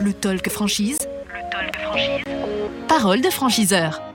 Le talk franchise. Le talk franchise. Parole de franchiseur.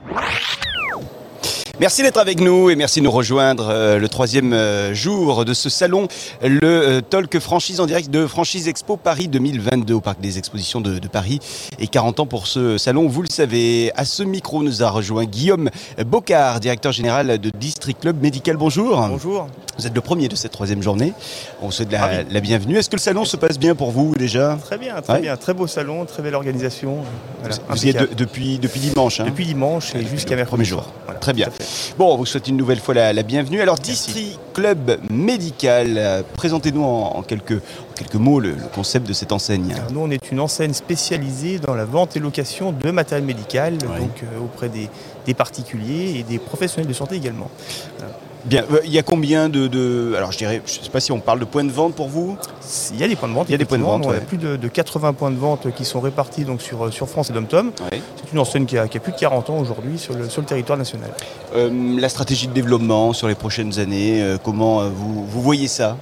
Merci d'être avec nous et merci de nous rejoindre euh, le troisième euh, jour de ce salon, le euh, Talk Franchise en direct de Franchise Expo Paris 2022 au Parc des Expositions de, de Paris. Et 40 ans pour ce salon, vous le savez. À ce micro nous a rejoint Guillaume Bocard, directeur général de District Club Médical. Bonjour. Bonjour. Vous êtes le premier de cette troisième journée. On vous souhaite la, la bienvenue. Est-ce que le salon se passe bien pour vous déjà? Très bien, très Ouais. bien. Très beau salon, très belle organisation. Voilà, Vous y êtes de- depuis, depuis dimanche. hein? Depuis dimanche et jusqu'à mercredi. premier jour. Voilà, Très bien. Bon, on vous souhaite une nouvelle fois la, la bienvenue. Alors, District Club Médical, euh, présentez-nous en, en quelques, en quelques mots le, le concept de cette enseigne. Alors, nous, on est une enseigne spécialisée dans la vente et location de matériel médical, donc euh, auprès des, des particuliers et des professionnels de santé également. Bien, euh, il y a combien de, de- Alors, je dirais, je ne sais pas si on parle de points de vente pour vous. Il y a des points de vente. Il y a des points de vente, On a ouais. plus de, de 80 points de vente qui sont répartis donc, sur, sur France et Dom-Tom. Ouais. C'est une enseigne qui a, qui a plus de 40 ans aujourd'hui sur le, sur le territoire national. Euh, la stratégie de développement sur les prochaines années, euh, comment euh, vous, vous voyez ça?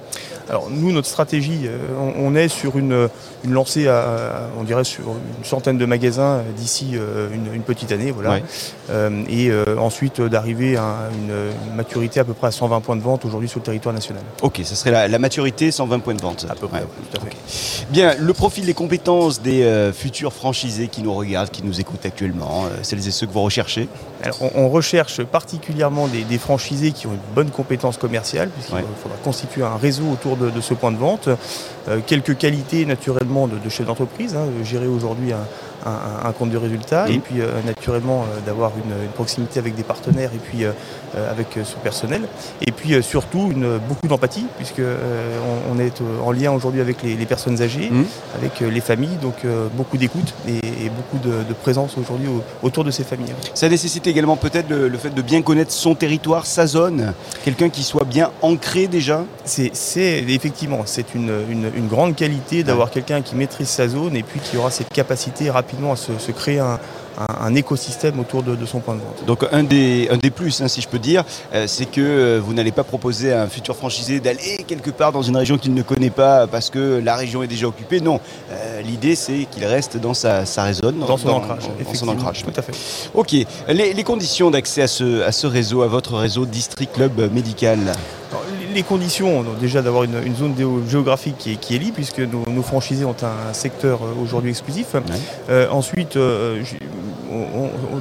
Alors nous, notre stratégie, euh, on, on est sur une, une lancée, à, à- on dirait sur une centaine de magasins euh, d'ici euh, une, une petite année, voilà. Ouais. Euh, et euh, ensuite d'arriver à une, une maturité à peu près à 120 points de vente aujourd'hui sur le territoire national. Ok, ça serait la, la maturité, 120 points de vente. À peu près, Ouais. tout à fait. Bien, le profil des compétences des euh, futurs franchisés qui nous regardent, qui nous écoutent actuellement, celles et ceux que vous recherchez. Alors, on, on recherche particulièrement des, des franchisés qui ont une bonne compétence commerciale, puisqu'il Ouais. faudra constituer un réseau autour de, ce point de vente. Euh, quelques qualités naturellement de, chef d'entreprise, hein, gérer aujourd'hui un, un- un compte de résultat, et puis euh, naturellement euh, d'avoir une, une proximité avec des partenaires et puis euh, avec son personnel. Et puis surtout une, beaucoup d'empathie, puisque on, on est en lien aujourd'hui avec les, les personnes âgées, Mhm. avec les familles, donc beaucoup d'écoute et, et beaucoup de, de présence aujourd'hui au- autour de ces familles. Ça nécessite également peut-être le, le fait de bien connaître son territoire, sa zone, quelqu'un qui soit bien ancré déjà. C'est, effectivement, c'est une, une- une grande qualité d'avoir quelqu'un qui maîtrise sa zone et puis qui aura cette capacité rapidement à se, se créer un, un- un écosystème autour de, de son point de vente. Donc un des, un des plus, hein, si je peux dire, euh, c'est que euh, vous n'allez pas proposer à un futur franchisé d'aller quelque part dans une région qu'il ne connaît pas parce que la région est déjà occupée. Non, Euh, l'idée c'est qu'il reste dans sa, sa Dans son ancrage, dans son ancrage. tout à fait. Ok, les, les conditions d'accès à ce, à ce réseau, à votre réseau District Club Médical? Alors, les- conditions, donc, déjà d'avoir une, une zone géographique qui est, qui est libre, puisque nos, nos franchisés ont un secteur euh, aujourd'hui exclusif. Euh, ensuite, euh,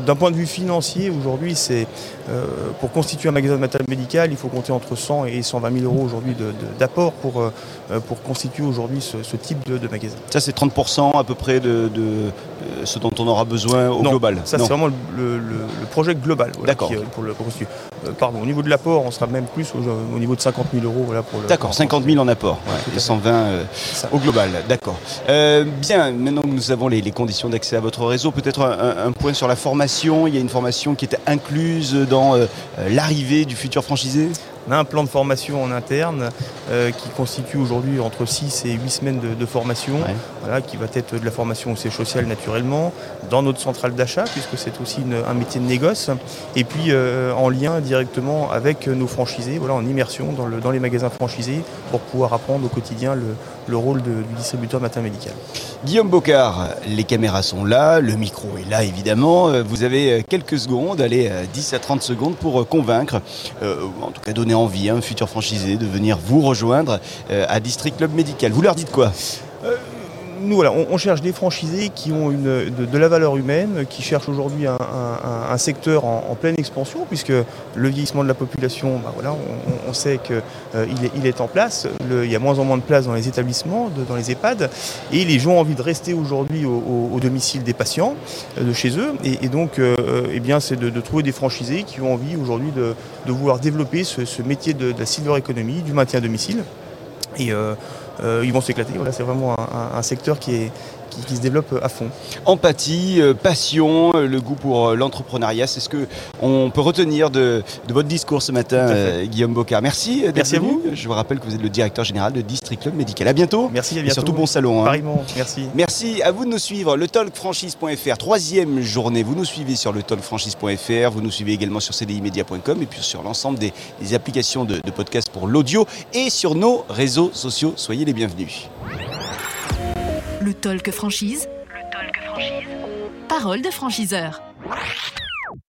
d'un point de vue financier, aujourd'hui, c'est euh, pour constituer un magasin de matériel médical, il faut compter entre 100 et 120 000 euros aujourd'hui d'apport pour, pour constituer aujourd'hui ce, ce type de, de magasin. Ça c'est 30% à peu près de, de, ce dont on aura besoin au Non, global. Ça, c'est vraiment le, le- le projet global. voilà, D'accord. qui, pour le, pour constituer. Euh, pardon, au niveau de l'apport, on sera même plus au, au niveau de 50 000 euros. Voilà, pour D'accord, pour- 50 000 en apport Ouais, et fait. 120 euh, au global. D'accord. Euh, bien, maintenant que nous avons les, les conditions d'accès à votre réseau, peut-être un, point sur la formation. Il y a une formation qui était incluse dans l'arrivée du futur franchisé? On a un plan de formation en interne euh, qui constitue aujourd'hui entre 6 et 8 semaines de, de formation, Ouais. voilà, qui va être de la formation au siège social naturellement, dans notre centrale d'achat, puisque c'est aussi une- un métier de négoce, et puis euh, en lien directement avec nos franchisés, voilà, en immersion dans, le- dans les magasins franchisés, pour pouvoir apprendre au quotidien le, le rôle du distributeur matériel médical. Guillaume Bocard, les caméras sont là, le micro est là évidemment. Euh, Vous avez euh, quelques secondes, allez, euh, 10 à 30 secondes pour euh, convaincre, euh, en tout cas donner envie à un futur franchisé de venir vous rejoindre euh, à District Club Médical. Vous leur dites quoi? Nous, voilà, on, cherche des franchisés qui ont de, la valeur humaine, qui cherchent aujourd'hui un, secteur en, pleine expansion, puisque le vieillissement de la population, bah voilà, on, sait qu'il il est, il est en place. Il y a moins en moins de place dans les établissements, dans les EHPAD, et les gens ont envie de rester aujourd'hui au, domicile des patients, euh, de chez eux. Et, donc, euh, eh bien, c'est de, trouver des franchisés qui ont envie aujourd'hui de, vouloir développer ce, métier de, la silver economy, du maintien à domicile. Et euh, euh, ils vont s'éclater. Voilà, c'est vraiment un, secteur qui, est, qui, qui se développe à fond. Empathie, euh, passion, euh, le goût pour euh, l'entrepreneuriat, c'est ce que on peut retenir de, de votre discours ce matin, euh, Guillaume Bocard. Merci. euh, d'être Merci à vous. Je vous rappelle que vous êtes le directeur général de District Club Médical. À bientôt. Merci, à Et bientôt. surtout bon salon. hein. Merci. Merci à vous de nous suivre, le talkfranchise.fr, troisième journée. Vous nous suivez sur le talkfranchise.fr, vous nous suivez également sur cdimedia.com et puis sur l'ensemble des, des applications de, de podcast pour l'audio et sur nos réseaux sociaux. Soyez les bienvenus. Le talk franchise. Le talk franchise. Parole de franchiseur.